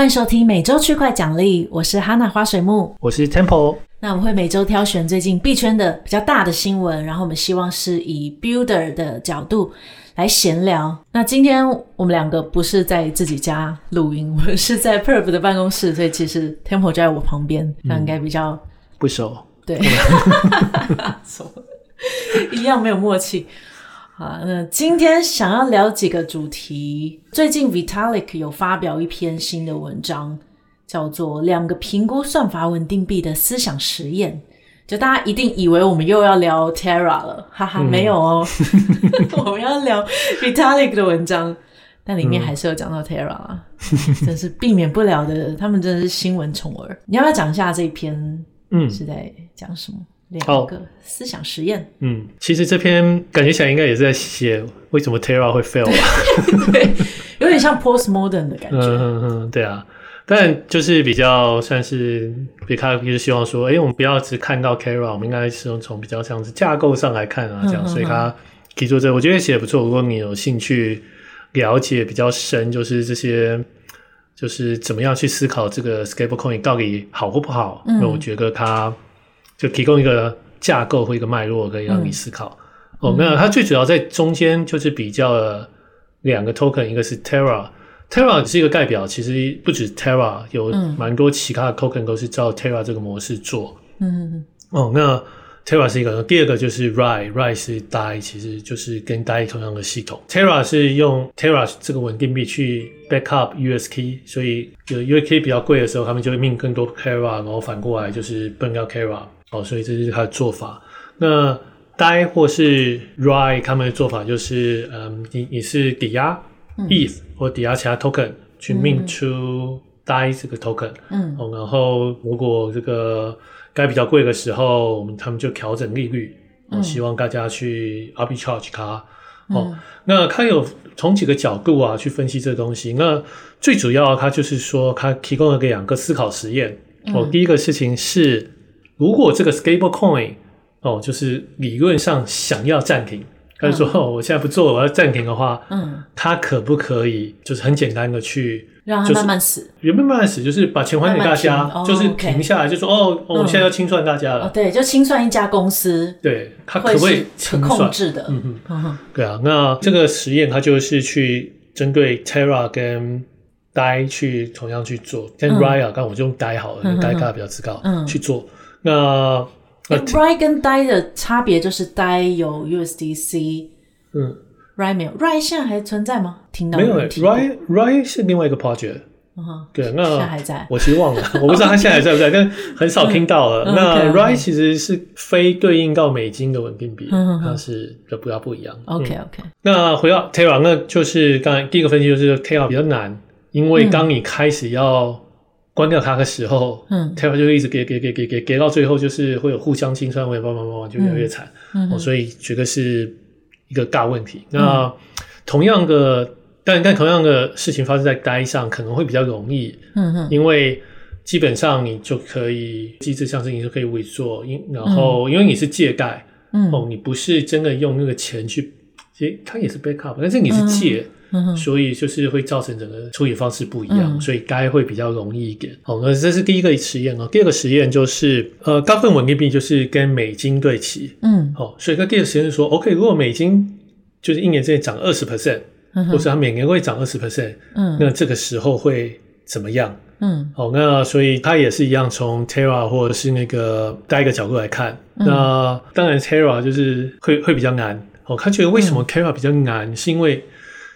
欢迎收听每周区块奖励，我是哈娜花水木，我是 Temple。那我们会每周挑选最近币圈的比较大的新闻，然后我们希望是以 Builder 的角度来闲聊。那今天我们两个不是在自己家录音，我们是在 Perf 的办公室，所以其实 Temple 就在我旁边，那应该比较、嗯、不熟。对，一样没有默契。好，那今天想要聊几个主题。最近 Vitalik 有发表一篇新的文章，叫做《两个评估算法稳定币的思想实验》。就大家一定以为我们又要聊 Terra 了，哈哈，没有哦，我们要聊 Vitalik 的文章，但里面还是有讲到 Terra 啊，真是避免不了的。他们真的是新闻宠儿。你要不要讲一下这篇？嗯，是在讲什么？两个思想实验。嗯，其实这篇感觉起来应该也是在写为什么 Terra 会 fail 吧？对，有点像 postmodern 的感觉。嗯嗯嗯，对啊。但就是比较算是比卡，就是希望说，哎、欸，我们不要只看到 Terra，我们应该是用从比较像是架构上来看啊，这样。所以他提出这个，我觉得写的不错。如果你有兴趣了解比较深，就是这些，就是怎么样去思考这个 Stablecoin 到底好或不好，那、嗯、我觉得他。就提供一个架构或一个脉络，可以让你思考。嗯、哦，那它最主要在中间就是比较了两个 token，一个是 Terra，Terra 是一个代表，其实不止 Terra，有蛮多其他的 token 都是照 Terra 这个模式做。嗯嗯哦，那 Terra 是一个，第二个就是 Rai，Rai 是 DAI，其实就是跟 DAI 同样的系统。Terra 是用 Terra 这个稳定币去 backup USK，所以有 USK 比较贵的时候，他们就会命更多 Terra，然后反过来就是崩掉 Terra。哦，所以这是他的做法。那 DAI 或是 Rai 他们的做法就是，嗯，你你是抵押 ETH 或抵押其他 token 去 mint 出 DAI 这个 token，嗯，哦，然后如果这个该比较贵的时候，我们他们就调整利率，嗯，希望大家去 arbitrage 它。哦，那他有从几个角度啊去分析这个东西。那最主要，他就是说，他提供了两个思考实验。哦，第一个事情是。如果这个 stable coin 哦，就是理论上想要暂停，他就说、嗯哦、我现在不做，我要暂停的话，嗯，他可不可以就是很简单的去让它慢慢死？原本慢慢死，就是把钱还给大家，慢慢就是停下来，就说哦，我们现在要清算大家了。哦，对，就清算一家公司，对，他可不可以可控制的？嗯嗯嗯，对啊。那这个实验它就是去针对 Terra 跟 DAI 去同样去做，跟 Rai 刚刚我就用 DAI 好了，DAI 价比较知道，嗯，去做。那 Rai 跟 DAI 的差别就是 DAI 有 USDC，嗯，Rai 没有，Rai 现在还存在吗？听到没有？Rai Rai 是另外一个 project，嗯哼，对，那还在，我其实忘了，我不知道他现在还在不在，但很少听到了。那 Rai 其实是非对应到美金的稳定币，它是就比较不一样。OK OK，那回到 Terra，那就是刚才第一个分析就是 Terra 比较难，因为当你开始要关掉它的时候，嗯，Terra 就会一直给给给给给给到最后，就是会有互相清算，会慢慢慢慢就越来越惨，嗯，所以觉得是一个大问题。嗯、那同样的，但但同样的事情发生在 DAI 上，可能会比较容易，嗯哼，因为基本上你就可以机制上是你就可以 withdraw，因然后因为你是借贷，嗯，哦，你不是真的用那个钱去，其实它也是 backup，但是你是借。嗯所以就是会造成整个处理方式不一样，嗯、所以该会比较容易一点。好，那这是第一个实验哦。第二个实验就是，呃，大部分稳定币就是跟美金对齐。嗯，好，所以那第二个实验是说，OK，如果美金就是一年之内涨二十 percent，或者它每年会涨二十 percent，嗯，那这个时候会怎么样？嗯，好，那所以它也是一样，从 Terra 或者是那个带一个角度来看。嗯、那当然 Terra 就是会会比较难。哦，他觉得为什么 Terra 比较难，嗯、是因为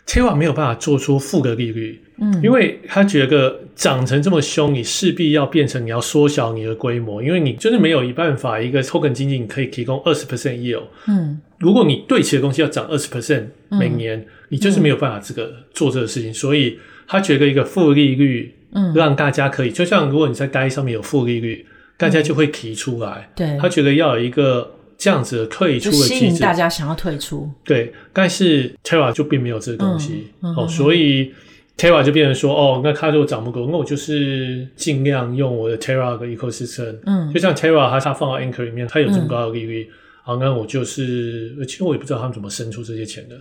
Terra 没有办法做出负的利率，嗯，因为他觉得涨成这么凶，你势必要变成你要缩小你的规模，因为你就是没有一办法，一个 token 经济你可以提供二十 percent yield，嗯，如果你对齐的东西要涨二十 percent 每年，嗯、你就是没有办法这个做这个事情，所以他觉得一个负利率，嗯，让大家可以，就像如果你在 DAI 上面有负利率，大家就会提出来，对，他觉得要有一个。这样子的退出的机制，吸引大家想要退出。对，但是 Terra 就并没有这个东西、嗯嗯、哦，所以 Terra 就变成说，哦，那它如果涨不够，那我就是尽量用我的 Terra 的 ecosystem。嗯，就像 Terra 它它放到 Anchor 里面，它有这么高的利率，好、嗯，那我就是，其实我也不知道他们怎么生出这些钱的。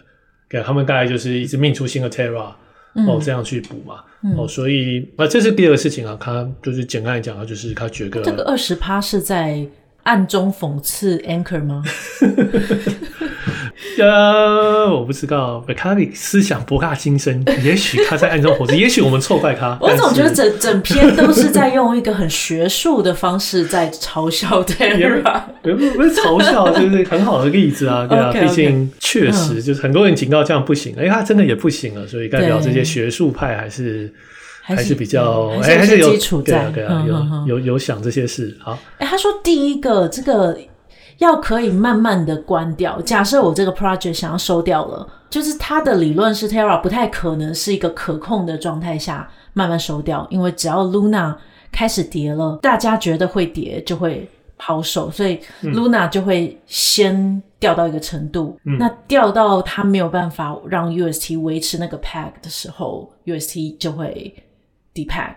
给，他们大概就是一直命出新的 Terra，哦这样去补嘛。哦，所以那这是第二个事情啊，他就是简单来讲啊，就是他觉得这个二十趴是在暗中讽刺 Anchor 吗？呃，我不知道。Beckett 思想博大精深，也许他在暗中讽刺，也许我们错怪他。我总觉得整整篇都是在用一个很学术的方式在嘲笑 Terra，不是不是嘲笑，就是很好的例子啊，对啊，毕.竟确实就是很多人警告这样不行，哎、嗯，他真的也不行了，所以代表这些学术派还是。还是比较，哎，还是有基础在，对啊，有有有想这些事。好，哎，他说第一个这个要可以慢慢的关掉。假设我这个 project 想要收掉了，就是他的理论是 Terra 不太可能是一个可控的状态下慢慢收掉，因为只要 Luna 开始跌了，大家觉得会跌就会抛售，所以 Luna 就会先掉到一个程度。嗯、那掉到他没有办法让 UST 维持那个 peg 的时候，UST 就会。Depeg，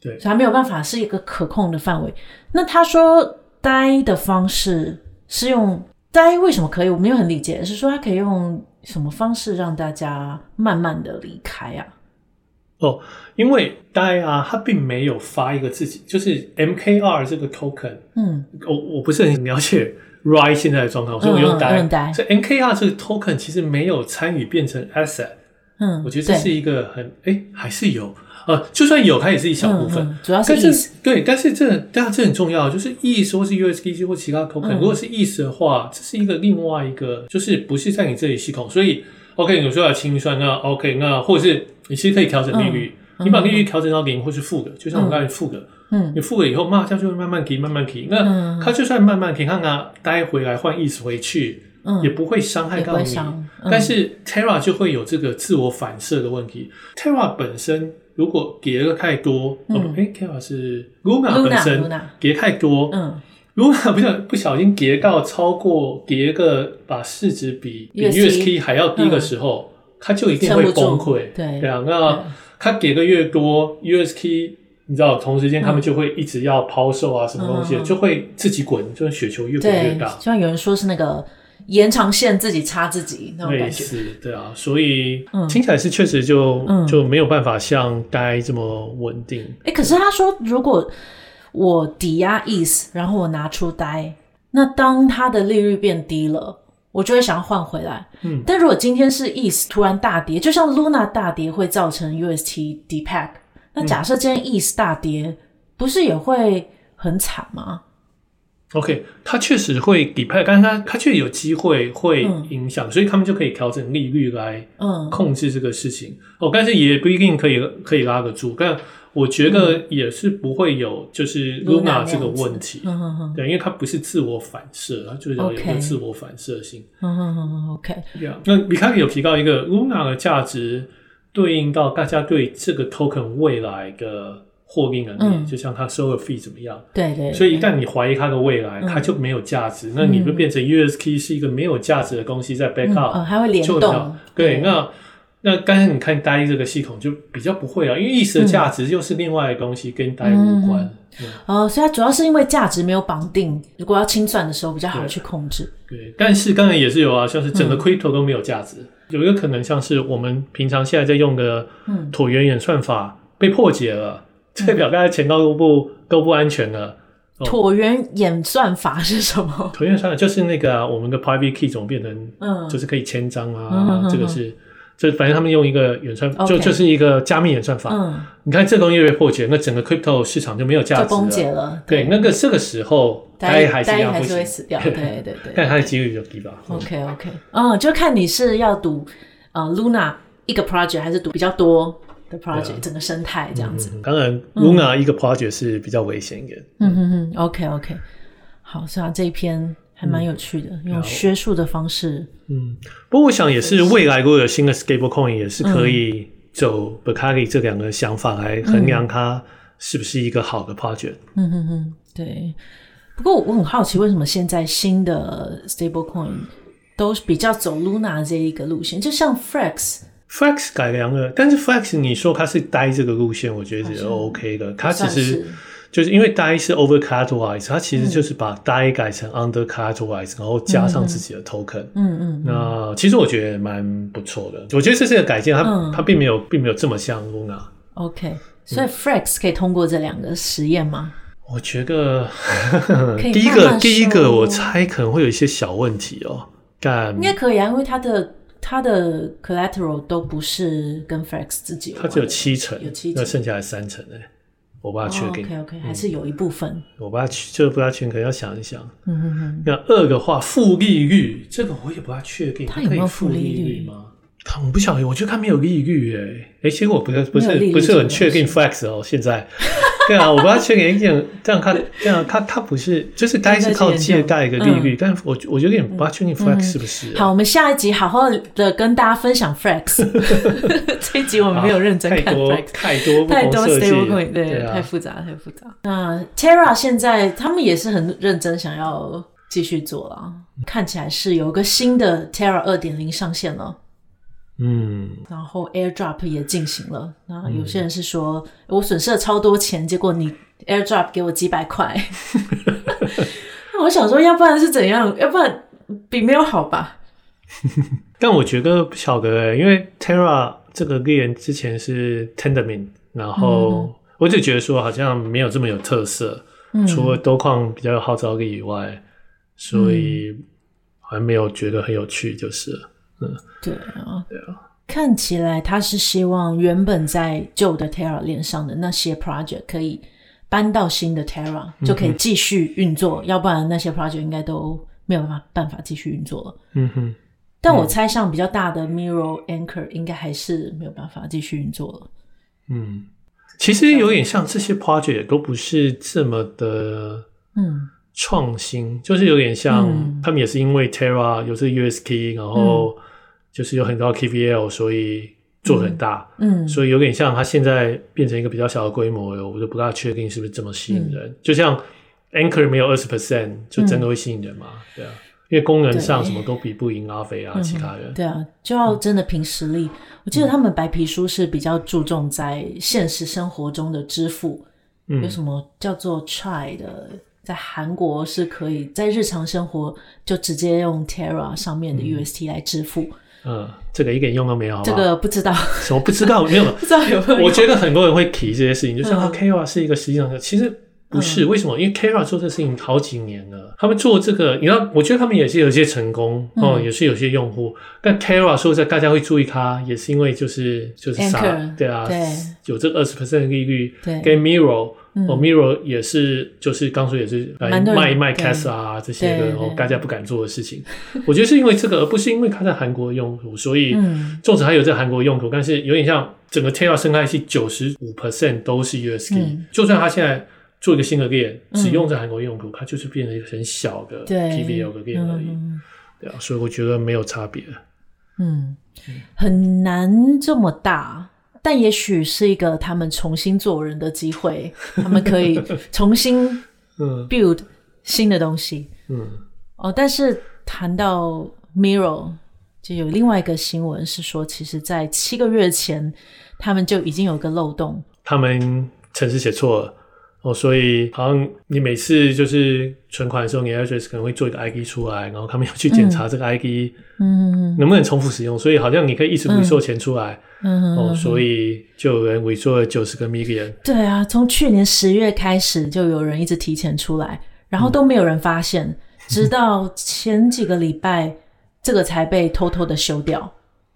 对，所以他没有办法是一个可控的范围。那他说呆的方式是用呆，为什么可以？我没有很理解，是说他可以用什么方式让大家慢慢的离开啊？哦，因为呆啊，他并没有发一个自己，就是 MKR 这个 token，嗯，我我不是很了解 RAI 现在的状况，所以我用呆。嗯嗯、所以 MKR 这个 token 其实没有参与变成 asset，嗯，我觉得这是一个很哎、欸，还是有。呃，就算有，它也是一小部分，嗯嗯、主要是意思。对，但是这当然这很重要，就是 ETH 或是 USDC 或其他 token，、嗯、如果是 ETH 的话，这是一个另外一个，就是不是在你这里系统，所以 OK，有时候要清算，那 OK，那或者是你其实可以调整利率，嗯、你把利率调整到零或是负的，就像我刚才负的，嗯，你负了以后，嘛，它就会慢慢提，慢慢提，那它就算慢慢提，看看待回来换 ETH 回去。嗯，也不会伤害到你，嗯、但是 Terra 就会有这个自我反射的问题。嗯、Terra 本身如果跌的太多，嗯、哎，Terra 是 Luna 本身跌太多，嗯，Luna 不小不小心跌到超过跌个把市值比比 USK 还要低的时候，它、嗯、就一定会崩溃。对，对啊，那它叠的越多，USK 你知道，同时间他们就会一直要抛售啊，什么东西、嗯、就会自己滚，就是雪球越滚越大。就像有人说是那个。延长线自己插自己那种感觉，对啊，所以听起来是确实就、嗯、就没有办法像呆这么稳定。哎、欸，可是他说，如果我抵押 ETH，然后我拿出呆，那当它的利率变低了，我就会想要换回来。嗯，但如果今天是 ETH 突然大跌，就像 Luna 大跌会造成 UST depeg，那假设今天 ETH 大跌，嗯、不是也会很惨吗？OK，它确实会底派，但是它它确实有机会会影响，嗯、所以他们就可以调整利率来控制这个事情。嗯、哦，但是也不一定可以可以拉得住，但我觉得也是不会有就是 Luna 这个问题。对，因为它不是自我反射，它就是有一个自我反射性。嗯嗯嗯 OK，这样。那米卡有提到一个 Luna 的价值对应到大家对这个 token 未来的。获利能力，嗯、就像他收的 fee 怎么样？对，对对。所以一旦你怀疑它的未来，它、嗯、就没有价值，嗯、那你就变成 USK 是一个没有价值的东西在 backup，嗯、还会联动。对，对那那刚才你看呆这个系统就比较不会啊，因为 ETH 的价值又是另外的东西，跟呆无关。哦、所以它主要是因为价值没有绑定，如果要清算的时候比较好去控制。对，对，但是刚才也是有啊，像是整个 crypto 都没有价值，嗯、有一个可能像是我们平常现在在用的椭圆演算法被破解了。代表大家钱包都不都不安全了。椭圆演算法是什么？椭圆算法就是那个、啊、我们的 private key 总变成，嗯，就是可以签章啊。嗯、这个是，就反正他们用一个演算就就是一个加密演算法。嗯，你看这东西被破解，那整个 crypto 市场就没有价值了，就崩解了。对，对那个这个时候大家还是会死掉。对对对，但它的几率就低吧。OK OK，嗯，就看你是要赌呃 Luna 一个 project 还是赌比较多。的 project、啊、整个生态这样子，嗯、当然，Luna 一个 project 是比较危险一点。嗯嗯嗯，OK OK，好，是啊，这一篇还蛮有趣的，嗯、用学术的方式。嗯，不过我想也是未来如果有新的 Stablecoin，也是可以走 b e c a r i 这两个想法来衡量它是不是一个好的 project。嗯嗯嗯，对。不过我很好奇，为什么现在新的 Stablecoin 都比较走 Luna 这一个路线，就像 Frax。Frax 改良了，但是 Flex 你说它是呆这个路线，我觉得是 OK 的。它其实就是因为 DAI 是 over collateralized，它其实就是把 DAI 改成 under collateralized，然后加上自己的 token。嗯嗯。嗯那其实我觉得蛮不错的，我觉得这是个改进，它、嗯、它并没有并没有这么像 Luna。OK，所以 Flex 可以通过这两个实验吗？我觉得 第一个第一个我猜可能会有一些小问题哦，但应该可以啊，因为它的它的 collateral 都不是跟 Frax 自己，它只有七成，有七成，那剩下来三成呢。我把它确定。Oh, OK OK，还是有一部分。嗯、我把它就不大确定，可能要想一想。嗯哼哼。那二的话，负利率这个我也不大确定。它有没有负利率吗？我不晓得，我觉得它没有利率诶。诶，其实我不是不是不是很确定 Flex 哦，现在。对啊，我不要确定这样这样看这样它它不是就是单是靠借贷一个利率，但我我觉得有点不确定 Flex 是不是。好，我们下一集好好的跟大家分享 Flex。这一集我们没有认真看 Flex，太多 太多 Stablecoin，对，太复杂太复杂。那 Terra 现在他们也是很认真想要继续做了，看起来是有个新的 Terra 二点零上线了。嗯，然后 AirDrop 也进行了。那有些人是说，嗯、我损失了超多钱，结果你 AirDrop 给我几百块。那我想说，要不然是怎样？要不然比没有好吧？但我觉得不晓得诶，因为 Terra 这个链之前是 Tendermint，然后我就觉得说好像没有这么有特色，嗯、除了多矿比较有号召力以外，所以还没有觉得很有趣，就是了。嗯，对啊，对啊，看起来他是希望原本在旧的 Terra 链上的那些 project 可以搬到新的 Terra，嗯，就可以继续运作，要不然那些 project 应该都没有办法办法继续运作了。嗯哼，但我猜像比较大的 Mirror Anchor 应该还是没有办法继续运作了。嗯，其实有点像这些 project 也都不是这么的，嗯。创新就是有点像，嗯、他们也是因为 Terra 有这 USK，然后就是有很高 KVL，所以做很大，嗯，嗯所以有点像它现在变成一个比较小的规模，我就不大确定是不是这么吸引人。嗯、就像 Anchor 没有二十 percent，就真的会吸引人吗？嗯、对啊，因为功能上什么都比不赢阿飞啊，其他人。对啊，就要真的凭实力。嗯、我记得他们白皮书是比较注重在现实生活中的支付，嗯、有什么叫做 Chai 的。在韩国是可以在日常生活就直接用 Terra 上面的 UST 来支付。嗯，这个一点用都没有。这个不知道，什么不知道？没有，不知道有没有。我觉得很多人会提这些事情，就像 Kara 是一个实际上的，其实不是。为什么？因为 Terra 做这事情好几年了，他们做这个，你知道，我觉得他们也是有些成功哦，也是有些用户。但 Terra 说实在，大家会注意它，也是因为就是就是啥，对啊，有这二十 percent 的利率，对，跟 Mirror。哦，Mirror 也是，就是刚说也是来卖卖 CAS 啊这些的，然后大家不敢做的事情。我觉得是因为这个，而不是因为它在韩国用途，所以纵使它有在韩国用途，但是有点像整个 Terra 生态系九十五 percent 都是 UST，就算它现在做一个新的链，只用在韩国用途，它就是变成一个很小的 PVL 的链而已。对啊，所以我觉得没有差别。嗯，很难这么大。但也许是一个他们重新做人的机会，他们可以重新 build 新的东西。嗯，哦，但是谈到 Mirror，就有另外一个新闻是说，其实，在七个月前，他们就已经有个漏洞，他们程式写错了。哦，所以好像你每次就是存款的时候，你 address 可能会做一个 ID 出来，然后他们要去检查这个 ID，嗯，能不能重复使用。所以好像你可以一直 withdraw 钱出来，嗯，哦，所以就有人 withdraw 了九十个 million。对啊，从去年十月开始就有人一直提前出来，然后都没有人发现，嗯、直到前几个礼拜，这个才被偷偷的修掉。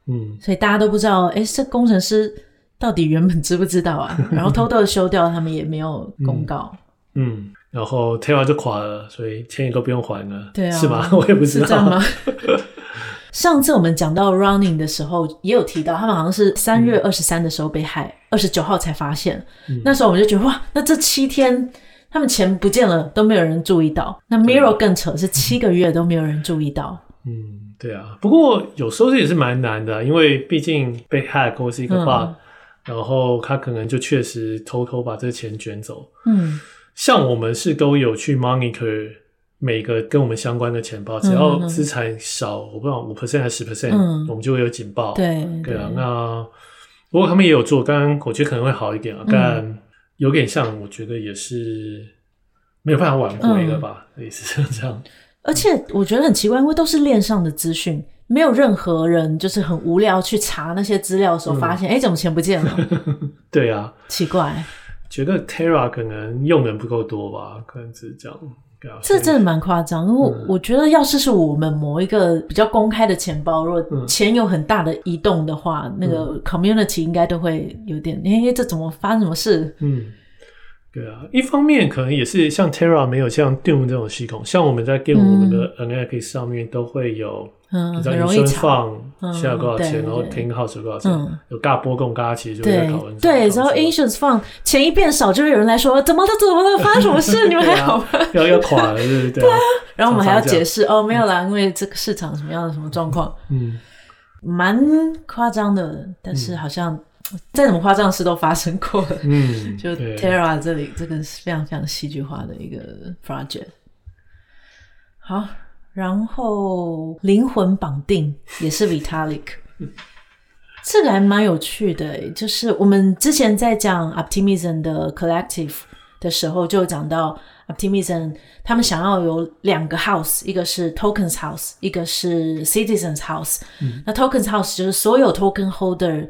嗯，所以大家都不知道，哎，这工程师。到底原本知不知道啊？然后偷偷的修掉，他们也没有公告。嗯，嗯，然后 Terra 就垮了，所以钱也都不用还了，对啊，是吗？我也不知道。是这样吗？上次我们讲到 Running 的时候，也有提到，他们好像是三月二十三的时候被害，二十九号才发现。嗯、那时候我们就觉得哇，那这七天他们钱不见了，都没有人注意到。那 Mirror 更扯，是七个月都没有人注意到。嗯，对啊。不过有时候这也是蛮难的，因为毕竟被 hack 或是一个 bug、嗯。然后他可能就确实偷偷把这个钱卷走。嗯，像我们是都有去 monitor 每个跟我们相关的钱包，只要资产少，我不知道五 percent 还是十 percent，我们就会有警报。对对啊，那不过他们也有做，刚刚我觉得可能会好一点啊。但有点像，我觉得也是没有办法挽回了吧，类似这样。而且我觉得很奇怪，因为都是链上的资讯，没有任何人就是很无聊去查那些资料的时候，发现哎、嗯，怎么钱不见了？对啊，奇怪。觉得 Terra 可能用的人不够多吧，可能只是这样。这真的蛮夸张，因为我觉得，要是是我们某一个比较公开的钱包，如果钱有很大的移动的话，嗯、那个 community 应该都会有点，哎、欸，这怎么发生什么事？嗯。对啊，一方面可能也是像 Terra 没有像 Doom 这种系统，像我们在 Game 我们的 NX 上面都会有，嗯，你知道你存放现在多少钱，然后 Clearing House 多少钱，有大波动，大家其实就会在讨论。对，然后 Ancients 放钱一变少，就会有人来说怎么了？怎么了？发生什么事？你们还好吗？要要垮了，对不对？对啊，然后我们还要解释哦，没有啦，因为这个市场什么样的什么状况，嗯，蛮夸张的，但是好像。再怎么夸张的事都发生过了，嗯，就 Terra 这里这个是非常非常戏剧化的一个 project。好，然后灵魂绑定也是 Vitalik，这个还蛮有趣的，就是我们之前在讲 Optimism 的 Collective 的时候，就讲到 Optimism 他们想要有两个 house，一个是 Tokens House，一个是 Citizens House。嗯，那 Tokens House 就是所有 Token Holder。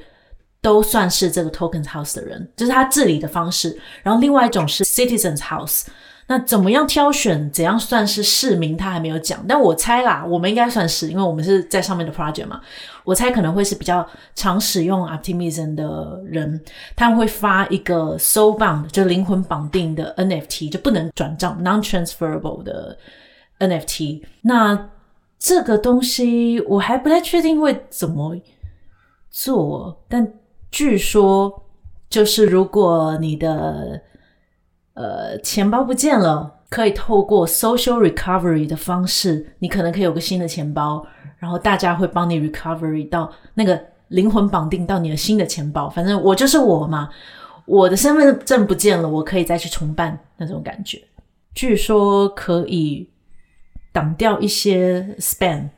都算是这个 Tokens House 的人，就是他治理的方式。然后另外一种是 Citizens House，那怎么样挑选，怎样算是市民，他还没有讲。但我猜啦，我们应该算是，因为我们是在上面的 project 嘛。我猜可能会是比较常使用 Optimism 的人，他们会发一个 so Bound，就灵魂绑定的 NFT，就不能转账 Non-transferable 的 NFT。那这个东西我还不太确定会怎么做，但。据说，就是如果你的呃钱包不见了，可以透过 social recovery 的方式，你可能可以有个新的钱包，然后大家会帮你 recovery 到那个灵魂绑定到你的新的钱包。反正我就是我嘛，我的身份证不见了，我可以再去重办那种感觉。据说可以挡掉一些 spam。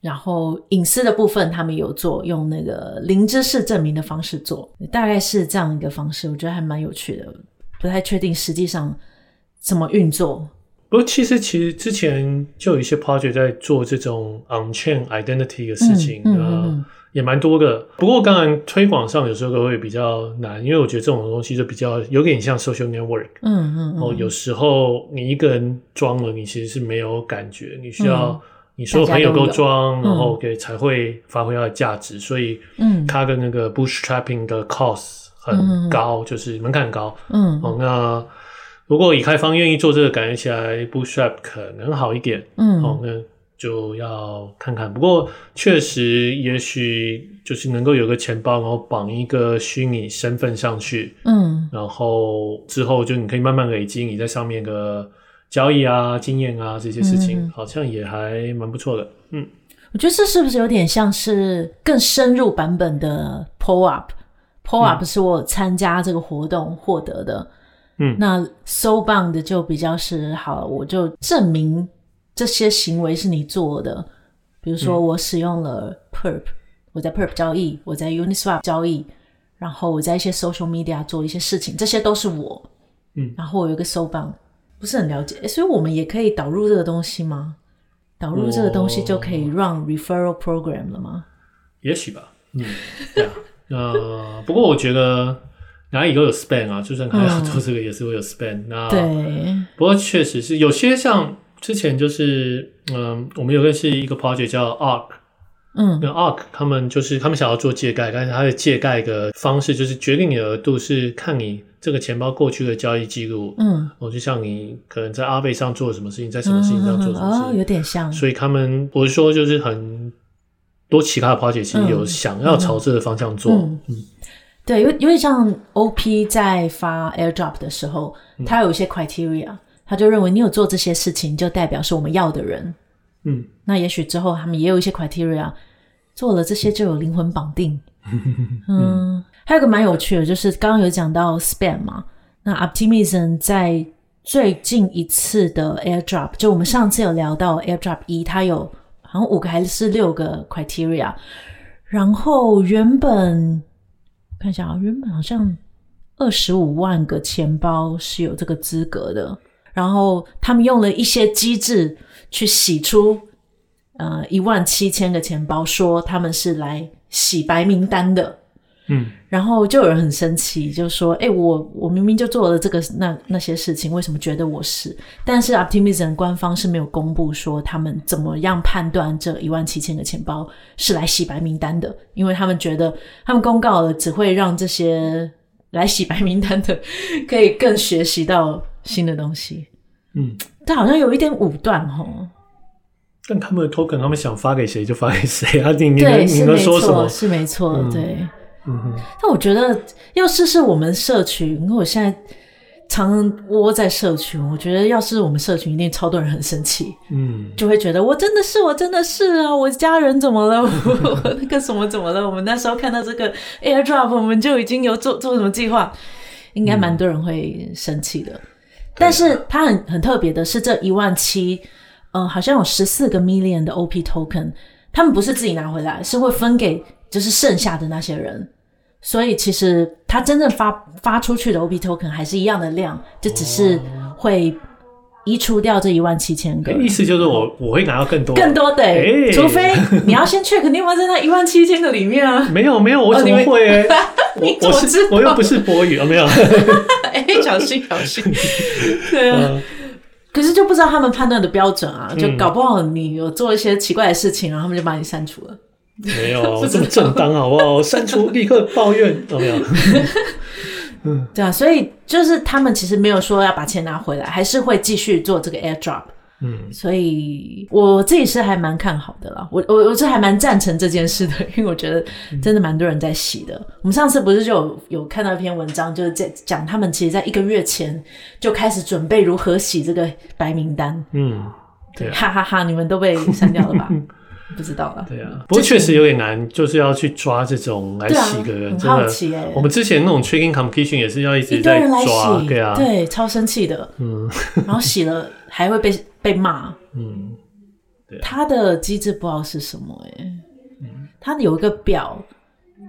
然后隐私的部分，他们有做用那个零知识证明的方式做，大概是这样一个方式，我觉得还蛮有趣的，不太确定实际上怎么运作。不过其实其实之前就有一些 project 在做这种 on-chain identity 的事情，嗯，嗯，嗯，嗯，也蛮多的。不过当然推广上有时候都会比较难，因为我觉得这种东西就比较有点像 social network，嗯嗯，嗯，哦，有时候你一个人装了，你其实是没有感觉，你需要。你所有朋友都装，然后给才会发挥它的价值，嗯，所以，嗯，它的那个 bootstrapping 的 cost 很高，嗯，就是门槛很高，嗯，哦，那如果以开方愿意做这个，感觉起来 bootstrap 可能好一点，嗯，哦，那就要看看。不过确实，也许就是能够有个钱包，然后绑一个虚拟身份上去，嗯，然后之后就你可以慢慢累积你在上面的。交易啊，经验啊，这些事情好像也还蛮不错的。嗯，我觉得这是不是有点像是更深入版本的 Pull Up？Pull Up 是我参加这个活动获得的。嗯，那 Soul Bound 就比较是好，我就证明这些行为是你做的。比如说，我使用了 Perp，我在 Perp 交易，我在 Uniswap 交易，然后我在一些 Social Media 做一些事情，这些都是我。嗯，然后我有一个 Soul Bound。不是很了解，所以我们也可以导入这个东西吗？导入这个东西就可以 run referral program 了吗？也许吧，嗯，对啊，呃，不过我觉得哪里都有 spam 啊，就算他要做这个也是会有 span、嗯。那对，不过确实是有些像之前就是，嗯、呃，我们有认识一个 project 叫 Ark，嗯，那 Ark 他们就是他们想要做借贷，但是他的借贷的方式就是决定你的额度是看你。这个钱包过去的交易记录，嗯，我就像你可能在阿贝上做了什么事情，在什么事情上做什么事情，哦，有点像。所以他们，我是说，就是很多其他的 project 其实有想要朝这个方向做，嗯，对，有有点像 OP 在发 AirDrop 的时候，他有一些 criteria，他就认为你有做这些事情，就代表是我们要的人，嗯，那也许之后他们也有一些 criteria，做了这些就有灵魂绑定，嗯。嗯还有个蛮有趣的，就是刚刚有讲到 spam 嘛，那 Optimism 在最近一次的 airdrop，就我们上次有聊到 airdrop 一，它有然后五个还是六个 criteria，然后原本看一下啊，原本好像二十五万个钱包是有这个资格的，然后他们用了一些机制去洗出呃一万七千个钱包，说他们是来洗白名单的。嗯，然后就有人很生气，就说：“哎，我我明明就做了这个那那些事情，为什么觉得我是？”但是 Optimism 官方是没有公布说他们怎么样判断这一万七千个钱包是来洗白名单的，因为他们觉得他们公告了只会让这些来洗白名单的可以更学习到新的东西。嗯，但好像有一点武断齁。但他们的 token，他们想发给谁就发给谁啊？你对，你能说什么？是没错，对。嗯哼，但我觉得要试试我们社群，因为我现在常窝在社群，我觉得要是我们社群，一定超多人很生气，嗯，就会觉得我真的是，我真的是啊，我家人怎么了？我 那个什么怎么了？我们那时候看到这个 AirDrop，我们就已经有做做什么计划，应该蛮多人会生气的。嗯、但是它很很特别的是，这一万七，嗯，好像有十四个 million 的 OP token，他们不是自己拿回来，是会分给就是剩下的那些人。所以其实它真正发发出去的 OP token 还是一样的量，就只是会移除掉这一万七千个。意思就是我我会拿到更多，更多的，欸，除非你要先 check 你有没有在那一万七千个里面啊。没有没有，我怎么会，欸？你怎么知道？我又不是博宇啊，没有。哎，小心小心。对啊，嗯，可是就不知道他们判断的标准啊，就搞不好你有做一些奇怪的事情，然后他们就把你删除了。没有 这么正当好不好？删除立刻抱怨有没有？嗯，对啊，所以就是他们其实没有说要把钱拿回来，还是会继续做这个 airdrop。嗯，所以我自己是还蛮看好的啦。我我我是还蛮赞成这件事的，因为我觉得真的蛮多人在洗的。嗯、我们上次不是就有有看到一篇文章，就是在讲他们其实在一个月前就开始准备如何洗这个白名单。嗯，对，哈哈哈，你们都被删掉了吧？不知道了。对啊，不过确实有点难，就是要去抓这种来洗个人，真的。好奇欸。我们之前那种 tricking competition 也是要一直在抓，对啊，对，超生气的。嗯，然后洗了还会被被骂。嗯，对。他的机制不知道是什么哎，嗯，他有一个表，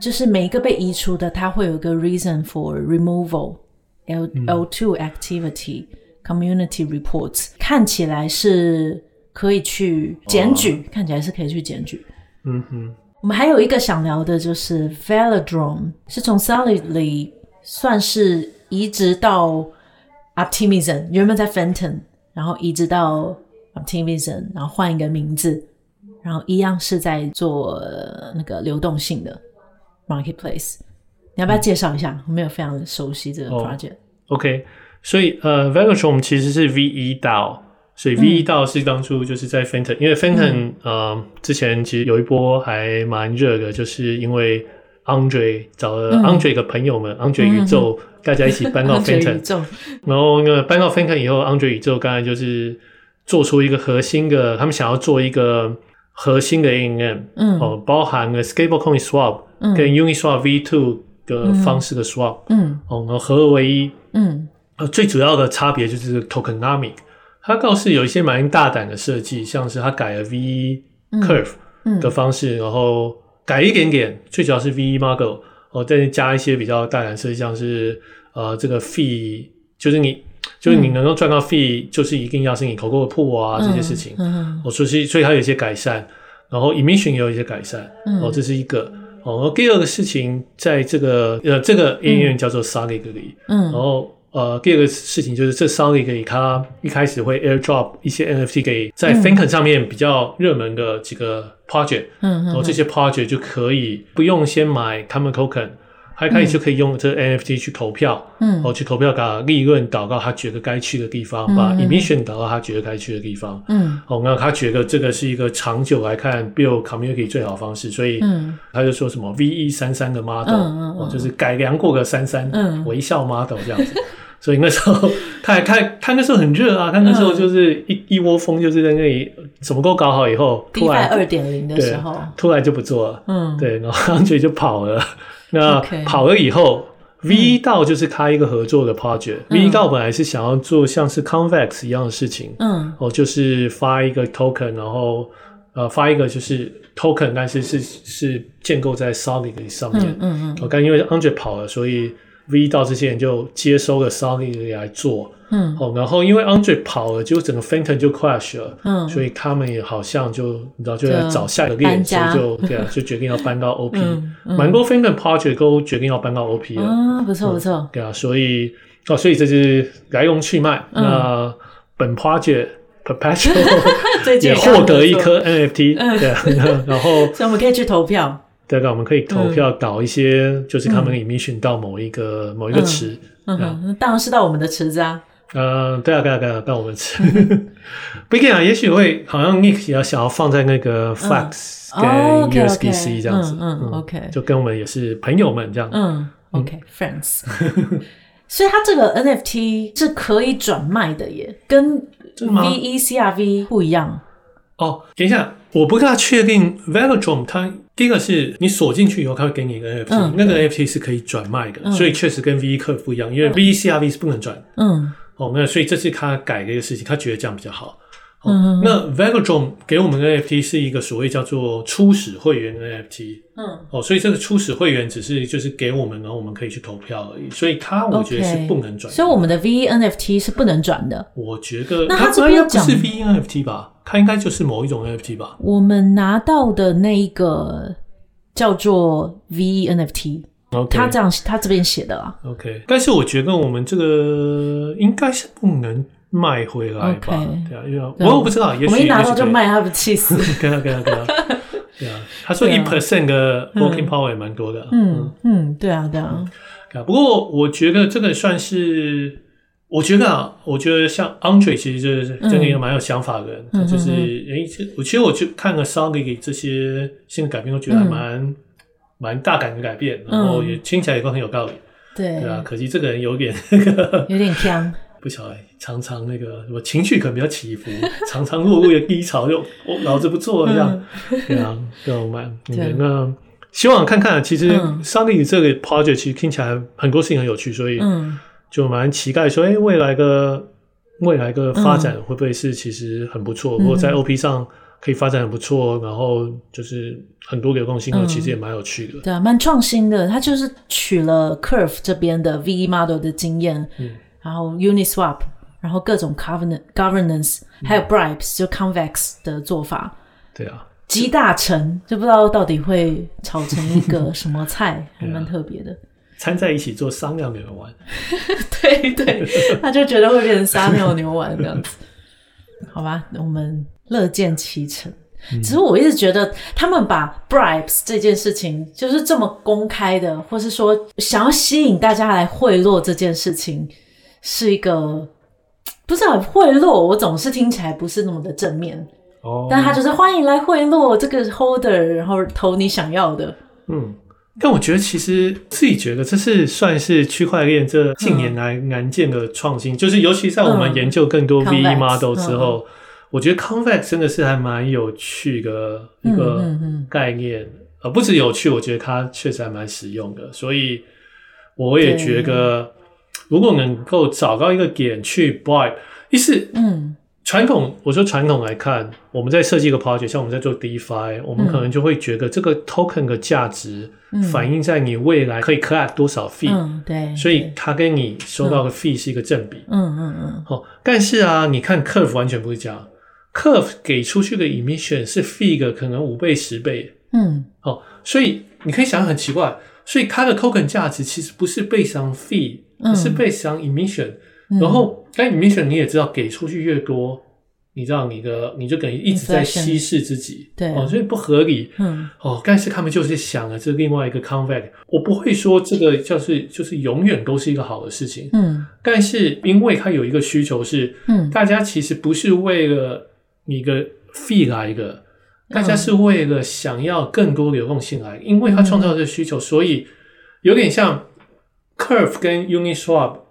就是每一个被移除的，他会有一个 reason for removal，L L two activity community reports，看起来是。可以去检举，哦、看起来是可以去检举。嗯哼，我们还有一个想聊的就是 Velodrome，是从 Solidly 算是移植到 Optimism，原本在 Fenton，然后移植到 Optimism，然后换一个名字，然后一样是在做那个流动性的 Marketplace。你要不要介绍一下？嗯、我没有非常熟悉这个 project。哦、OK，所以呃，Velodrome 其实是 VE DAO。所以 V 道是当初就是在嗯、因为嗯、呃之前其实有一波还蛮热的，就是因为 Andre 找了 Andre 的朋友们、嗯、Andre 宇宙、嗯、大家一起搬到 Phantom，然后那个搬到 Phantom 以后，Andre 宇宙刚才就是做出一个核心的，他们想要做一个核心的 AMM，嗯。哦，包含了 Stablecoin Swap 跟 Uniswap V Two 的方式的 Swap，嗯。哦，然后合二为一，嗯。呃最主要的差别就是 Tokenomic。他告示有一些蛮大胆的设计，像是它改了 V curve 的方式，嗯嗯、然后改一点点，最主要是 V model，哦，再加一些比较大胆设计，像是呃这个 fee，就是你就是你能够赚到 fee，就是一定要是你投过的铺啊、嗯、这些事情，嗯，我说是，所以它有一些改善，然后 emission 也有一些改善，嗯，哦，这是一个，哦，然后第二个事情，在这个呃这个音乐叫做 Solidly，嗯，然后。呃，第二个事情就是这 Solidly 它一开始会 airdrop 一些 NFT 给在 f i n k e n 上面比较热门的几个 project，嗯，然后这些 project 就可以不用先买他们 token，还可以就可以用这个 NFT 去投票，嗯，然后去投票把利润导到他觉得该去的地方，嗯、把 emission 导到他觉得该去的地方，嗯，哦，那他觉得这个是一个长久来看 build community 最好的方式，所以，嗯，他就说什么 VE 三三的 model，嗯嗯、就是改良过个三三，嗯，微笑 model 这样子。所以那时候他还看，他那时候很热啊，他那时候就是一、嗯、一窝蜂，就是在那里什么都搞好以后，突然二点零的时候，突然就不做了，嗯，对，然后 Andre 就跑了。那跑了以后、嗯、V 道就是开一个合作的 project、嗯。V 道本来是想要做像是 Convex 一样的事情，嗯，哦，就是发一个 token，然后呃发一个就是 token，但是是是建构在 Solidly 上面，嗯嗯，我、嗯、刚因为 Andre 跑了，所以。V 到这些人就接收了 Solidly 来做，嗯，哦，然后因为 Andre 跑了，就整个 Fenton 就 crash 了，嗯，所以他们也好像就你知道就在找下一个链，所以就对啊，就决定要搬到 OP，蛮多 Fenton project 都决定要搬到 OP 了，啊，不错不错，对啊，所以哦，所以这是来龙去脉，那本 project Perpetual 也获得一颗 NFT，对啊，然后所以我们可以去投票。对的，我们可以投票导一些，就是他们 emission 到某一个某一个池，嗯。哼，当然是到我们的池子啊。嗯，对啊，对啊，对啊，到我们池。不一定啊，也许会好像 Nick 也要想要放在那个 Flex 跟 USB C 这样子，嗯，OK，就跟我们也是朋友们这样，嗯，OK，Friends。所以它这个 NFT 是可以转卖的耶，跟 VECRV 不一样。哦，等一下，我不大确定 Velodrome 它。第一个是你锁进去以后，它会给你一个 NFT，、嗯、那个 NFT 是可以转卖的，嗯、所以确实跟 VeCurve 不一样，因为 VeCRV 是不能转。嗯，哦，那所以这是他改的一个事情，他觉得这样比较好。哦、嗯，那 Velodrome 给我们的 NFT 是一个所谓叫做初始会员 NFT。嗯，哦，所以这个初始会员只是就是给我们，然后我们可以去投票而已，所以它我觉得是不能转。所以我们的 VeNFT 是不能转的。我觉得那它这边不是 VeNFT 吧？它应该就是某一种 NFT 吧？我们拿到的那一个叫做 VeNFT，Okay. 他这样他这边写的啦。OK，但是我觉得我们这个应该是不能卖回来吧？Okay. 对啊，因为我我不知道，也许我们一拿到就卖，他不气死？对啊，对啊，对啊，对啊。他说一 percent 的 working power 也蛮多的。嗯嗯，对啊，对啊。不过我觉得这个算是。我觉得啊，我觉得像 Andre 其实就是真的一个蛮有想法的人，嗯、就是诶，我其实我去看了 Solidly 这些新的改变，我觉得还蛮蛮、嗯、大胆的改变，然后也听起来也都很有道理。对。对啊，可惜这个人有点那个有点僵，不晓得常常那个我情绪可能比较起伏，常常落入一个低潮，就我老子不做了这样，嗯、对啊，就蛮对。那希望看看，其实 Solidly 这个 project 其实听起来很多事情很有趣，所以嗯。就蛮期待说，哎、欸，未来的未来个发展会不会是其实很不错？如果、嗯、在 OP 上可以发展很不错，然后就是很多流动性，其实也蛮有趣的。对啊，蛮创新的。它就是取了 Curve 这边的 V Model 的经验，嗯，然后 Uniswap，然后各种 Governance Governance，还有 Bribes、嗯、就 Convex 的做法。对啊，集大成，就不知道到底会炒成一个什么菜，还蛮特别的。掺在一起做撒尿牛丸，对 对，他就觉得会变成撒尿牛丸这样子，好吧，我们乐见其成。嗯、只是我一直觉得他们把 bribes 这件事情就是这么公开的，或是说想要吸引大家来贿赂这件事情，是一个不是很贿赂，我总是听起来不是那么的正面。哦，但他就是欢迎来贿赂这个 holder，然后投你想要的。嗯。但我觉得，其实自己觉得这是算是区块链这近年来难见的创新，嗯、就是尤其在我们研究更多 VE model 之后，嗯、我觉得 Convex 真的是还蛮有趣的一个概念，呃、不止有趣，我觉得它确实还蛮实用的，所以我也觉得，如果能够找到一个点去 buy，意思，嗯。传统，我说传统来看，我们在设计一个 project，像我们在做 DeFi，我们可能就会觉得这个 token 的价值反映在你未来可以 collect 多少 fee，嗯，对，所以它跟你收到的 fee 是一个正比，嗯嗯嗯，好，但是啊，你看 Curve 完全不是这样，Curve 给出去的 emission 是 fee 的可能五倍十倍，嗯，好，所以你可以想很奇怪，所以它的 token 价值其实不是 based on fee，而是 based on emission。然后，但 emission 你也知道，给出去越多，你知道你的你就等于一直在稀释自己，对哦，所以不合理。嗯，哦，但是他们就是想了这另外一个 convex，我不会说这个就是就是永远都是一个好的事情。嗯，但是因为它有一个需求是，嗯，大家其实不是为了你的 fee 来的，大家是为了想要更多流动性来，因为它创造这个需求，所以有点像 Curve 跟 Uniswap。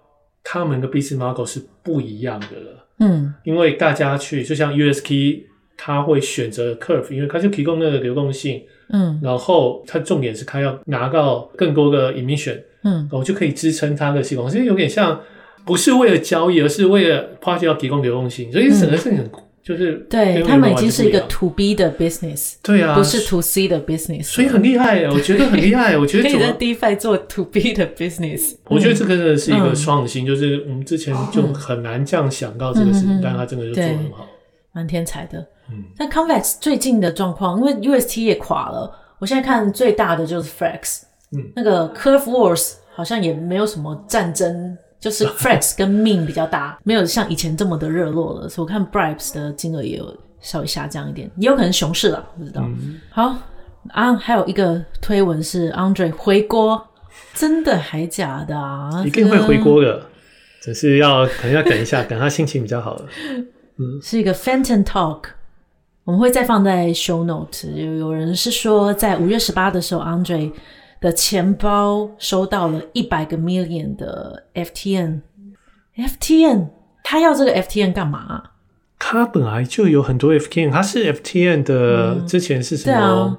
他们的 business model 是不一样的了，嗯，因为大家去就像 USK，他会选择 Curve，因为它就提供那个流动性，嗯，然后它重点是它要拿到更多的 emission，嗯，然后就可以支撑它的系统，所以有点像不是为了交易，而是为了 project 要提供流动性，所以整个事情很就是对他们已经是一个 to B 的 business，对啊，不是 to C 的 business，所以很厉害，我觉得很厉害，我觉得 可以在 DeFi 做 to B 的 business，我觉得这个真的是一个创新，就是我们之前就很难这样想到这个事情，但他真的就做得很好，蛮天才的。嗯，但 Convex 最近的状况，因为 UST 也垮了，我现在看最大的就是 Flex，嗯，那个 Curve Wars 好像也没有什么战争。就是 frex 跟 mean 比较大，没有像以前这么的热络了，所以我看 Bribes 的金额也有稍微下降一点，也有可能熊市了，不知道。嗯、好啊，还有一个推文是 Andre 回锅，真的还假的啊？一定会回锅的，只是要可能要等一下，等他心情比较好了。嗯，是一个 Phantom Talk，我们会再放在 Show Note。有有人是说，在五月十八的时候，Andre。的钱包收到了一百个 million 的 FTN，FTN，他要这个 FTN 干嘛？他本来就有很多 FTN，他是 FTN 的，之前是什么？啊、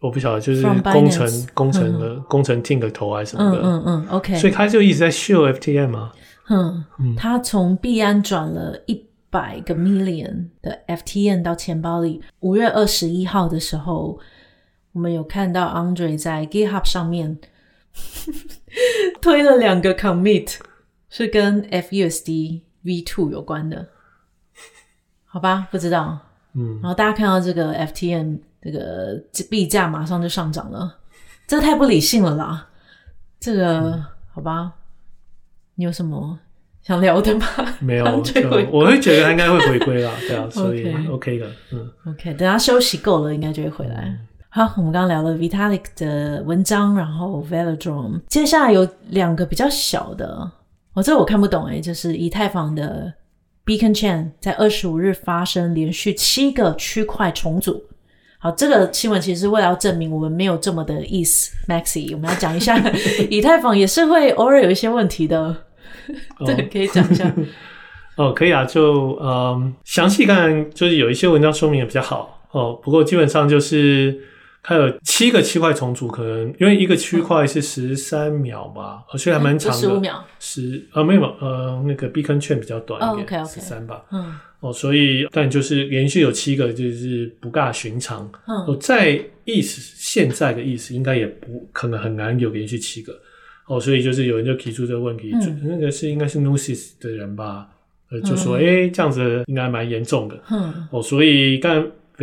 我不晓得，就是工程工程的工程 team 的头还是什么的？嗯嗯，OK。所以他就一直在秀 FTN 吗？嗯嗯，他从币安转了一百个 million 的 FTN 到钱包里。五月二十一号的时候。我们有看到 Andre 在 GitHub 上面 推了两个 commit，是跟 FUSD V2 有关的，好吧？不知道，嗯。然后大家看到这个 FTN 这个币价马上就上涨了，这太不理性了啦！这个、嗯、好吧？你有什么想聊的吗？没有，我会觉得他应该会回归啦，对啊，所以 OK, 的，嗯，OK，等他休息够了，应该就会回来。嗯好，我们刚刚聊了 Vitalik 的文章，然后 Velodrome，接下来有两个比较小的，我、哦、这个我看不懂诶，就是以太坊的 Beacon Chain 在二十五日发生连续七个区块重组。好，这个新闻其实是为了要证明我们没有这么的意思，Maxi，我们要讲一下 以太坊也是会偶尔有一些问题的，这个可以讲一下。哦，可以啊，就嗯，详细看就是有一些文章说明也比较好哦，不过基本上就是。它有七个区块重组，可能因为一个区块是十三秒吧，而且、嗯、还蛮长的，十五秒，十呃没有呃那个 Beacon Chain 比较短一点，十三、oh. 吧，嗯。哦，所以但就是连续有七个就是不尬寻常，嗯，哦在意思现在的意思应该也不可能很难有连续七个，哦，所以就是有人就提出这个问题，嗯、那个是应该是 Gnosis 的人吧，呃就说哎、嗯。欸、这样子应该蛮严重的，嗯。哦，所以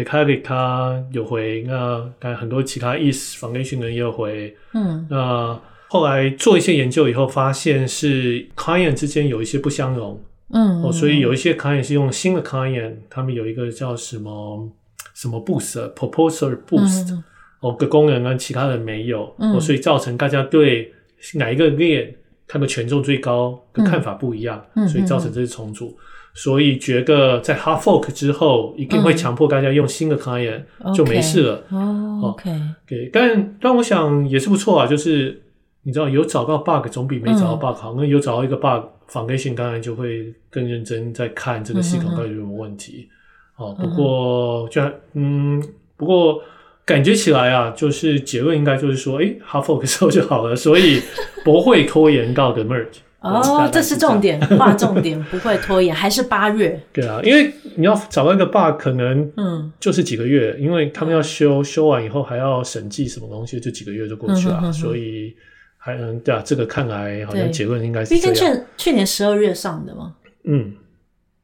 刚。Vitalik 他有回，那当然很多其他 ETH Foundation 人也有回，嗯，那后来做一些研究以后，发现是 Client 之间有一些不相容，嗯，哦，所以有一些 Client 是用新的 Client，他们有一个叫什么什么 Boost，Proposer Boost，嗯、哦，个功能呢，其他人没有，嗯、哦，所以造成大家对哪一个链它的权重最高的看法不一样，嗯、所以造成这些重组。所以觉得在 hard fork 之后，一定会强迫大家用新的 client，就没事了。哦，OK，对，但但我想也是不错啊。就是你知道有找到 bug 总比没找到 bug 好。那有找到一个 bug，foundation 当然就会更认真在看这个系统到底有什么问题。哦，不过就嗯，不过感觉起来啊，就是结论应该就是说，诶 hard fork 之后就好了，所以不会拖延到的 merge。哦，这是重点，划重点，不会拖延，还是八月？对啊，因为你要找到一个 bug，可能嗯，就是几个月，嗯、因为他们要修，修完以后还要审计什么东西，就几个月就过去了，嗯、哼哼哼所以还能对啊，这个看来好像结论应该是这样。去去年十二月上的嘛？嗯，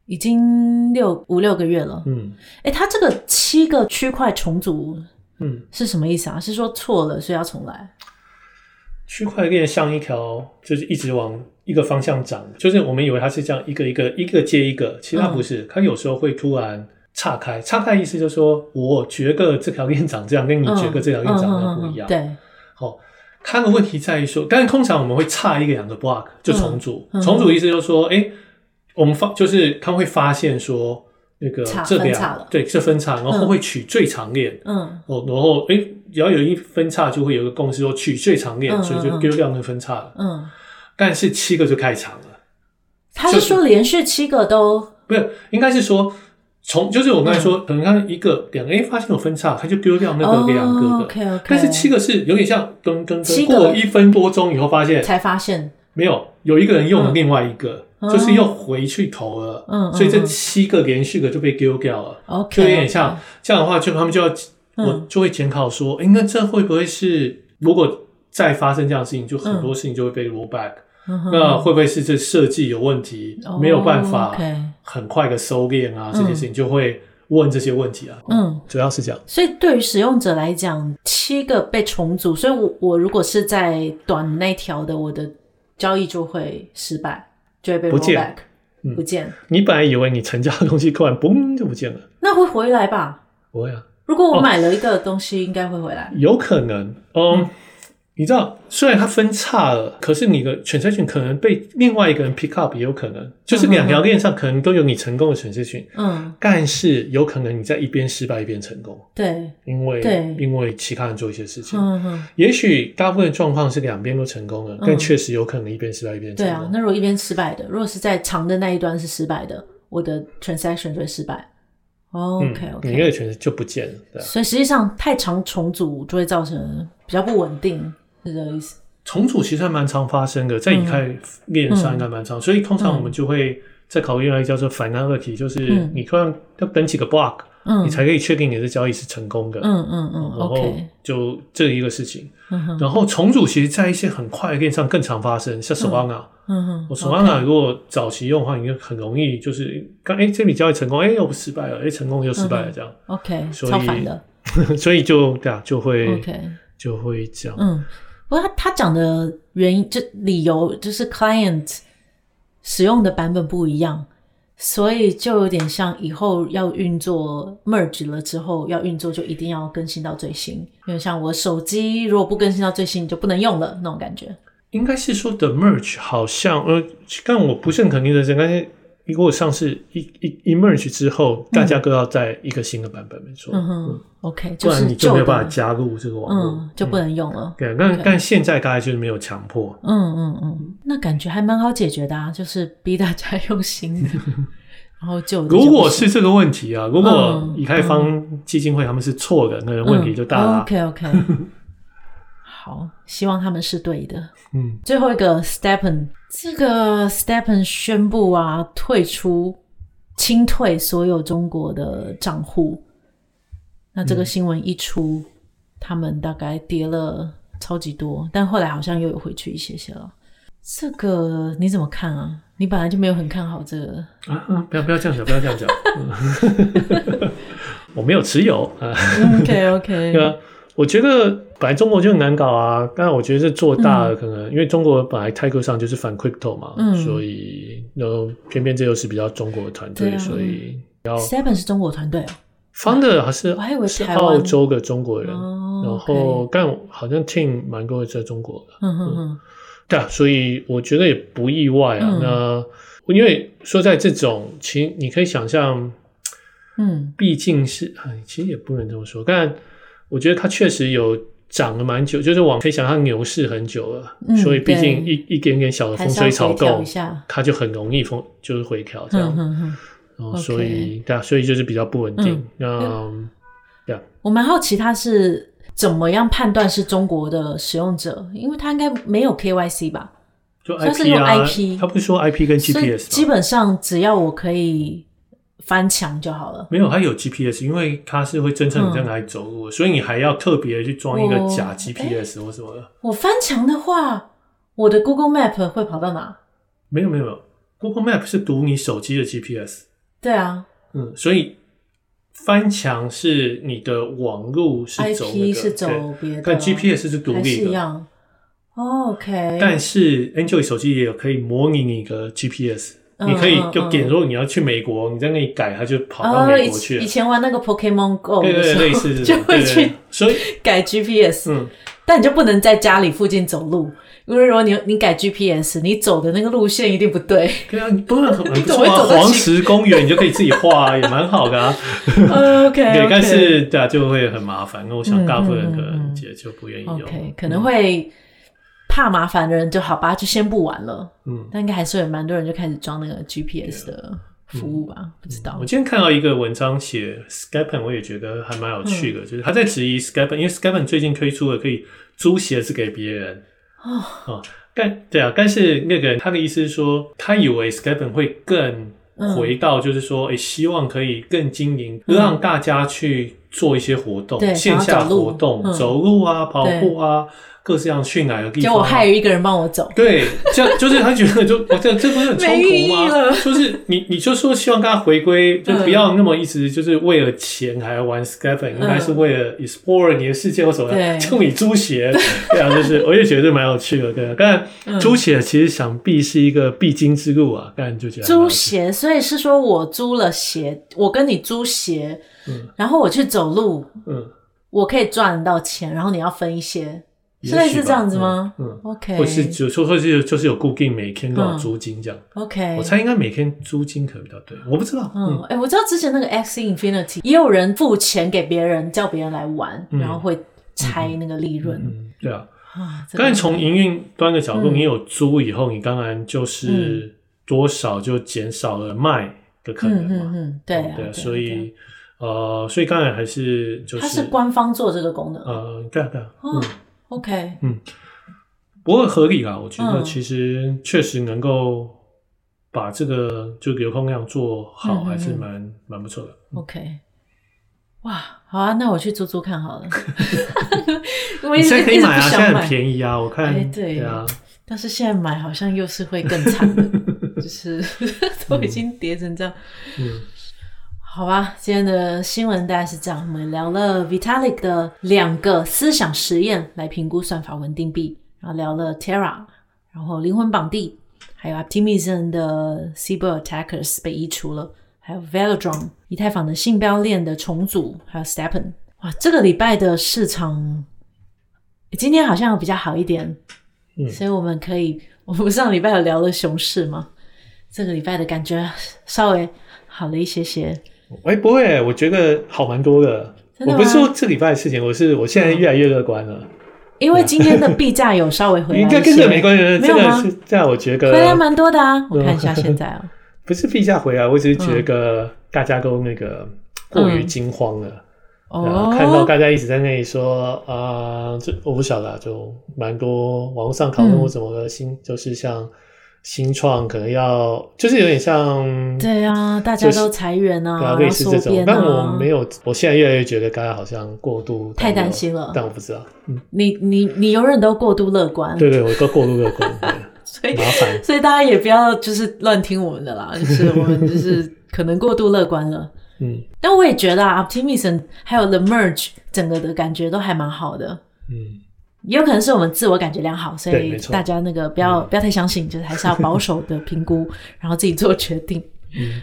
已经六五六个月了。嗯，哎，他这个七个区块重组，嗯，是什么意思啊？是说错了，所以要重来？区块链像一条，就是一直往。一个方向涨，就是我们以为它是这样一个一个一个接一个，其实它不是，嗯、它有时候会突然岔开。岔开意思就是说，我觉得这条链长这样，跟你觉得这条链长得不一样。对，好，它的问题在于说，但是通常我们会差一个两个 block 就重组。嗯嗯、重组意思就是说，哎、欸，我们发就是他会发现说，那个这两对这分叉，然后会取最长链。嗯，哦，然后哎，只要有一分叉，就会有一个公式说取最长链，嗯、所以就丢掉那分叉了。嗯。但是七个就太长了。他是说连续七个都不是，应该是说从就是我刚才说，可能他一个两个，哎，发现有分叉，他就丢掉那个两个。但是七个是有点像噔噔噔，过一分多钟以后发现才发现没有有一个人用了另外一个，就是又回去投了，嗯，所以这七个连续的就被丢掉了，OK，就有点像这样的话，就他们就要我就会检讨说，哎，那这会不会是如果再发生这样的事情，就很多事情就会被 roll back，那会不会是这设计有问题，没有办法很快的收敛啊？这件事情就会问这些问题啊，嗯，主要是这样。所以对于使用者来讲，七个被重组，所以我我如果是在短那条的，我的交易就会失败。就会被 roll back，不见。你本来以为你成交的东西突然嘣就不见了，那会回来吧？不会啊。如果我买了一个东西，应该会回来。有可能，嗯。你知道，虽然它分叉了，可是你的 transaction 可能被另外一个人 pick up 也有可能，就是两条链上可能都有你成功的 transaction，嗯，但是有可能你在一边失败一边成功，对，因为对，因为其他人做一些事情，嗯嗯，也许大部分状况是两边都成功了，但确实有可能一边失败一边成功。对啊，那如果一边失败的，如果是在长的那一端是失败的，我的 transaction 就会失败。OK OK，你那个全就不见了，对。所以实际上太长重组就会造成比较不稳定。是这个意思。重组其实还蛮常发生的，在以太链上应该蛮常，嗯、所以通常我们就会在考虑一个叫做 finality，就是你突然要等几个 block，嗯，你才可以确定你的交易是成功的。嗯嗯嗯。然后就这一个事情。嗯、然后重组其实，在一些很快的链上更常发生，像 Solana。嗯哼。我 Solana 如果早期用的话，你就很容易就是刚哎这笔交易成功，哎又不失败了，哎成功又失败了这样。OK。所以超烦的。所以就对啊，就会 OK，就会这样。嗯。不过他他讲的原因就理由就是 client 使用的版本不一样，所以就有点像以后要运作 merge 了之后要运作就一定要更新到最新，因为像我手机如果不更新到最新你就不能用了那种感觉。应该是说的 merge 好像呃，但我不是很肯定的是，如果上市一一 emerge 之后，大家都要在一个新的版本，没错。嗯哼，OK，不然你就没有办法加入这个网络，嗯，就不能用了。对，但但现在大概就是没有强迫。嗯嗯嗯，那感觉还蛮好解决的啊，就是逼大家用新的，然后就如果是这个问题啊，如果以太坊基金会他们是错的，那个问题就大了。OK OK。好，希望他们是对的。嗯，最后一个 STEPN，这个 STEPN 宣布啊，退出、清退所有中国的账户。那这个新闻一出，嗯、他们大概跌了超级多，但后来好像又有回去一些些了。这个你怎么看啊？你本来就没有很看好这个啊？啊，不要不要这样讲，不要这样讲。我没有持有啊。OK OK。我觉得本来中国就很难搞啊，但我觉得这做大了，可能、嗯、因为中国本来态度上就是反 crypto 嘛，嗯、所以然后偏偏这又是比较中国的团队，啊、所以要 Seven 是中国团队哦，Founder 还是我还以为是澳洲的中国人，哦、然后但好像 Team 蛮多在中国的，嗯哼哼，对啊，所以我觉得也不意外啊。嗯、那因为说在这种，其实你可以想象，嗯，毕竟是，其实也不能这么说，但。我觉得它确实有涨了蛮久，就是往可以想象牛市很久了，嗯、所以毕竟一一点点小的风吹草动，它就很容易风就是回调这样，嗯嗯嗯、然后所以.对啊，所以就是比较不稳定。嗯，对啊，我蛮好奇它是怎么样判断是中国的使用者，因为它应该没有 KYC 吧？就 IP 啊，IP，他不是说 IP 跟 GPS，基本上只要我可以。翻墙就好了。没有，它有 GPS，因为它是会侦测你在哪里走路，嗯、所以你还要特别去装一个假 GPS 或什么的。我翻墙的话，我的 Google Map 会跑到哪？没有没有没有，Google Map 是读你手机的 GPS。对啊，嗯，所以翻墙是你的网路是走、那个、IP 是走别的，但 GPS 是独立的。是一样。OK。但是 Android 手机也有可以模拟你的 GPS。你可以就点说你要去美国，你在那里改，它就跑到美国去了。以前玩那个 Pokemon Go，对对，类似 就会去，所以 改 GPS。嗯，但你就不能在家里附近走路，因为如果你你改 GPS，你走的那个路线一定不对。对啊，你不能很 不错啊。黄石公园你就可以自己画，也蛮好的啊。OK，对，但是对啊，就会很麻烦。那我想大部分人可能也就不愿意用。OK，可能会。怕麻烦的人就好吧，就先不玩了。嗯，但应该还是有蛮多人就开始装那个 GPS 的服务吧？嗯、不知道。我今天看到一个文章写 Skype，我也觉得还蛮有趣的，嗯、就是他在质疑 Skype，因为 Skype 最近推出了可以租鞋子给别人哦，哦但对啊，但是那个他的意思是说，他以为 Stephen 会更回到，就是说，哎、嗯，希望可以更经营，让大家去做一些活动，对线下活动，嗯、走路啊，跑步啊。各式各样训来的地方，就我害一个人帮我走。对，这样就是他觉得就这这不是很冲突吗？就是你你就说希望他回归，就不要那么一直就是为了钱还要玩 Scaffold，应该是为了 explore 你的世界或什么的。就你租鞋，对啊，就是我也觉得蛮有趣的。对，但租鞋其实想必是一个必经之路啊。但就觉得租鞋，所以是说我租了鞋，我跟你租鞋，嗯，然后我去走路，嗯，我可以赚到钱，然后你要分一些。所以是这样子吗？嗯，OK，或是就说，或是就是有固定每天多少租金这样。OK，我猜应该每天租金可能比较对，我不知道。嗯，哎，我知道之前那个 Axie Infinity 也有人付钱给别人，叫别人来玩，然后会拆那个利润。嗯，对啊。啊，当然从营运端的角度，你有租以后，你当然就是多少就减少了卖的可能嘛。嗯，对对，所以呃，所以当然还是就是它是官方做这个功能。呃，对啊，对啊，嗯。OK，嗯，不过合理啦，我觉得其实确实能够把这个就流通量做好，还是蛮蛮、嗯、不错的。OK，哇，好啊，那我去租租看好了。你现在可以买啊，现在很便宜啊，我看。欸、对，对啊，但是现在买好像又是会更惨的，就是 都已经跌成这样。嗯。好吧，今天的新闻大概是这样。我们聊了 Vitalik 的两个思想实验来评估算法稳定币，然后聊了 Terra，然后灵魂绑定，还有 Optimism 的 Cyber Attackers 被移除了，还有 Velodrome 以太坊的信标链的重组，还有 Stepen。哇，这个礼拜的市场今天好像比较好一点，嗯，所以我们可以，我们上礼拜有聊了熊市吗？这个礼拜的感觉稍微好了一些些。哎、欸，不会，我觉得好蛮多的。的我不是说这礼拜的事情，我是我现在越来越乐观了。因为今天的 币价有稍微回来，应该跟这没关系。这个是这样，我觉得回来蛮多的啊。我看一下现在啊，不是币价回来，我只是觉得大家都那个过于惊慌了。哦、嗯，看到大家一直在那里说啊，这我不晓得，就蛮多网络上讨论或什么的新，嗯、就是像。新创可能要，就是有点像，对啊，大家都裁员啊，类似这种。但我没有，我现在越来越觉得大家好像过度太担心了。但我不知道，嗯，你你你永远都过度乐观。对对，我都过度乐观，所以麻烦，所以大家也不要就是乱听我们的啦，就是我们就是可能过度乐观了。嗯，但我也觉得啊，Optimism 还有 The Merge 整个的感觉都还蛮好的。嗯。也有可能是我们自我感觉良好，所以大家那个不要不要太相信，就是还是要保守的评估，然后自己做决定。嗯，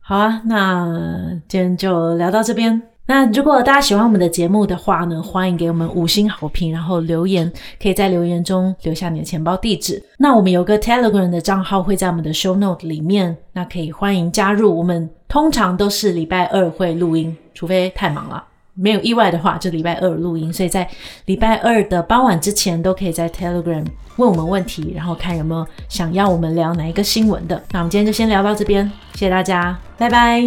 好啊，那今天就聊到这边。那如果大家喜欢我们的节目的话呢，欢迎给我们五星好评，然后留言，可以在留言中留下你的钱包地址。那我们有个 Telegram 的账号会在我们的 Show Note 里面，那可以欢迎加入。我们通常都是礼拜二会录音，除非太忙了。没有意外的话，就礼拜二录音，所以在礼拜二的傍晚之前，都可以在 Telegram 问我们问题，然后看有没有想要我们聊哪一个新闻的。那我们今天就先聊到这边，谢谢大家，拜拜。